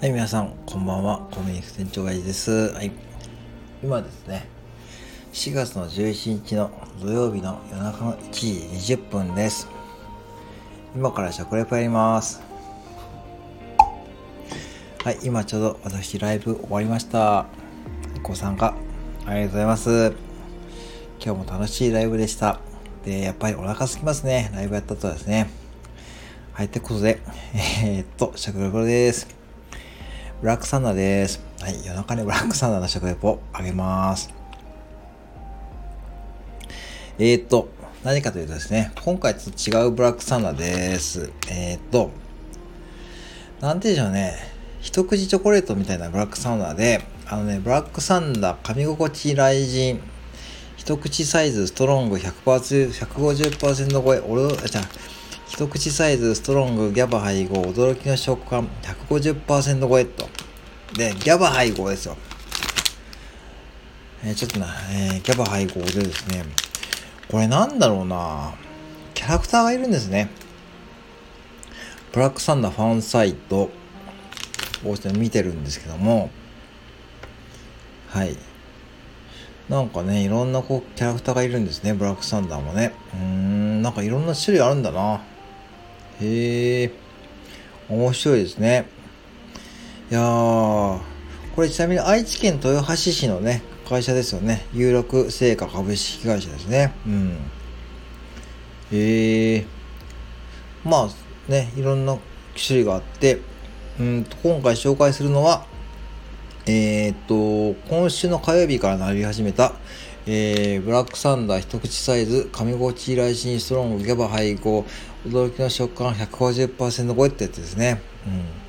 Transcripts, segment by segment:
はい、皆さん、こんばんは。コミュニク店長がいいです。はい。今ですね、4月の11日の土曜日の夜中の1時20分です。今から食レポやります。はい、今ちょうど私ライブ終わりました。ご参加ありがとうございます。今日も楽しいライブでした。で、やっぱりお腹すきますね。ライブやったとですね。はい、ってことで、えー、っと、食レポです。ブラックサンダーです。はい、夜中にブラックサンダーの食レポあげます。えー、っと、何かというとですね、今回と違うブラックサンダーです。えー、っと、なんて言うんでしょうね、一口チョコレートみたいなブラックサンダーで、あのね、ブラックサンダー噛み心地雷神、一口サイズストロング100%、150%超え、俺、じゃ一口サイズストロングギャバ配合驚きの食感150%超えと。で、ギャバ配合ですよ。えー、ちょっとな、えー、ギャバ配合でですね、これなんだろうなキャラクターがいるんですね。ブラックサンダーファンサイトを見てるんですけども、はい。なんかね、いろんなこうキャラクターがいるんですね、ブラックサンダーもね。うーん、なんかいろんな種類あるんだな。へえ、面白いですね。いやー、これちなみに愛知県豊橋市のね、会社ですよね。有力製菓株式会社ですね。うん。へえ、まあね、いろんな種類があって、うんと今回紹介するのは、えー、っと、今週の火曜日からなり始めた、えー、ブラックサンダー一口サイズ、噛み心地来新ストロングギャバ配合、驚きの食感150%超えってやつですね。うん。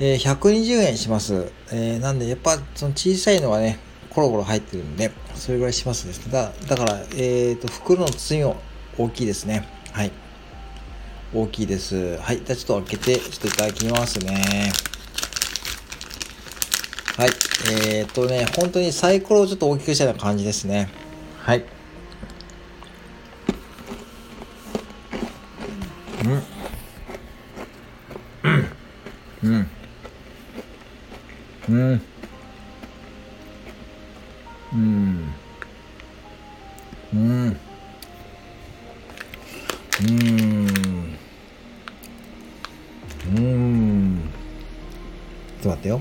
えー、120円します。えー、なんで、やっぱ、その小さいのはね、コロコロ入ってるんで、それぐらいしますですだだから、えっ、ー、と、袋の包みも大きいですね。はい。大きいです。はい。じゃあちょっと開けて、ちょっといただきますね。はい。えー、っとね、本当にサイコロをちょっと大きくしたような感じですね。はい。うん。うん。うん。うん。うん。うん。うん。ちょっと待ってよ。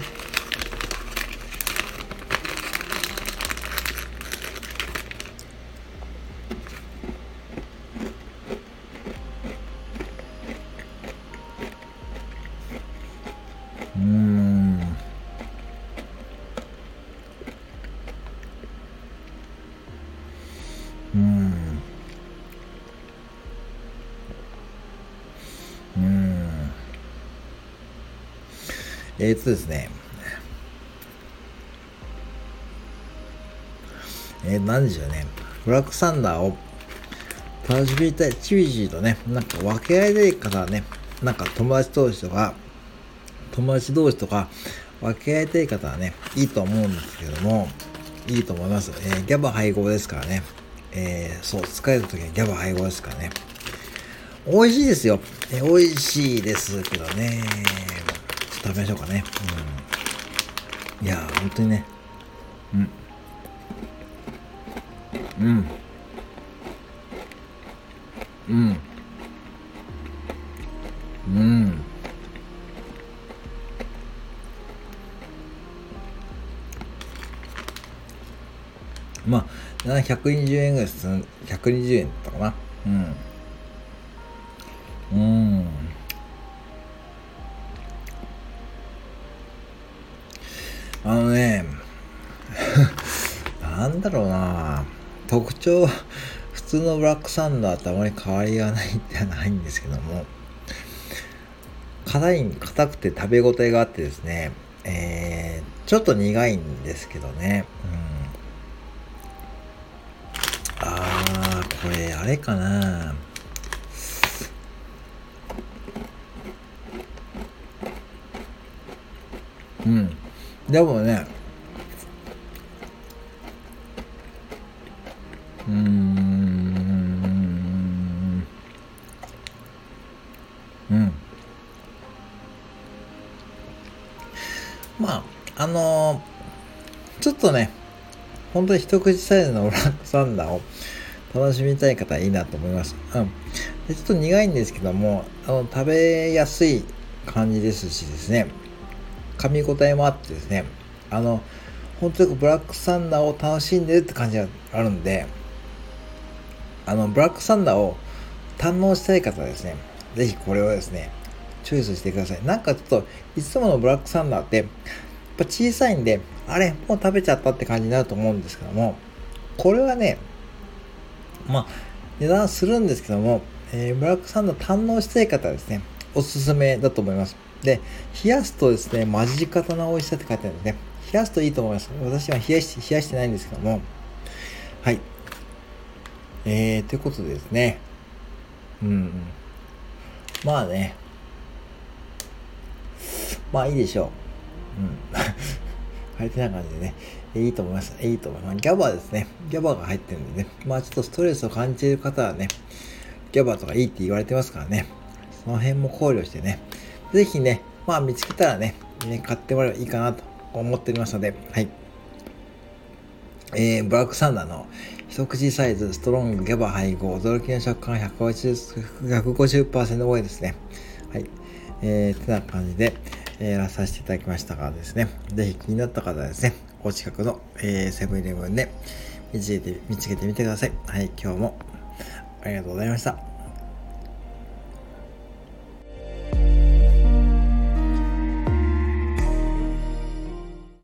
えー、っとですね。えー、なんでしょうね。ブラックサンダーを楽しみたい、チビチビとね、なんか分け合いでいい方はね、なんか友達同士とか、友達同士とか、分け合いたい方はね、いいと思うんですけども、いいと思います。えー、ギャバ配合ですからね。えー、そう、疲れた時はギャバ配合ですからね。美味しいですよ。えー、美味しいですけどね。食べましょうかね。うん。いやー、本当にね。うん。うん。うん。うん。まあ、120円ぐらいす、120円だったかな。うん。あのね、なんだろうな。特徴、普通のブラックサンダーとあまり変わりがないってはないんですけども、硬い、硬くて食べ応えがあってですね、えー、ちょっと苦いんですけどね、うん。これ、あれかな。うん。でもね、うん。うんま。ああのー、ちょっとね、本当に一口サイズのブラックサンダーを楽しみたい方はいいなと思います。うん。でちょっと苦いんですけども、あの、食べやすい感じですしですね、噛み応えもあってですね、あの、本当にブラックサンダーを楽しんでるって感じがあるんで、あの、ブラックサンダーを堪能したい方はですね、ぜひこれをですね、チョイスしてください。なんかちょっと、いつものブラックサンダーって、やっぱ小さいんで、あれ、もう食べちゃったって感じになると思うんですけども、これはね、まあ、値段するんですけども、えー、ブラックサンダー堪能したい方はですね、おすすめだと思います。で、冷やすとですね、マジ方の美味しさって書いてあるんですね。冷やすといいと思います。私は冷やし冷やしてないんですけども、はい。えー、ということでですね、うん。まあね、まあいいでしょう。うん。入ってない感じでね、いいと思います。いいと思います。ギャバですね。ギャバが入ってるんでね。まあちょっとストレスを感じる方はね、ギャバとかいいって言われてますからね。その辺も考慮してね。ぜひね、まあ見つけたらね、ね買ってもらえばいいかなと思っておりますので、はい。えー、ブラックサンダーの一口サイズ、ストロング、ギャバ配合、驚きの食感 150%, 150多いですね。はい。えー、てな感じで、えー、やらさせていただきましたがですね、ぜひ気になった方はですね、お近くの、えー、セブンイレブンで見つけて、見つけてみてください。はい、今日もありがとうございました。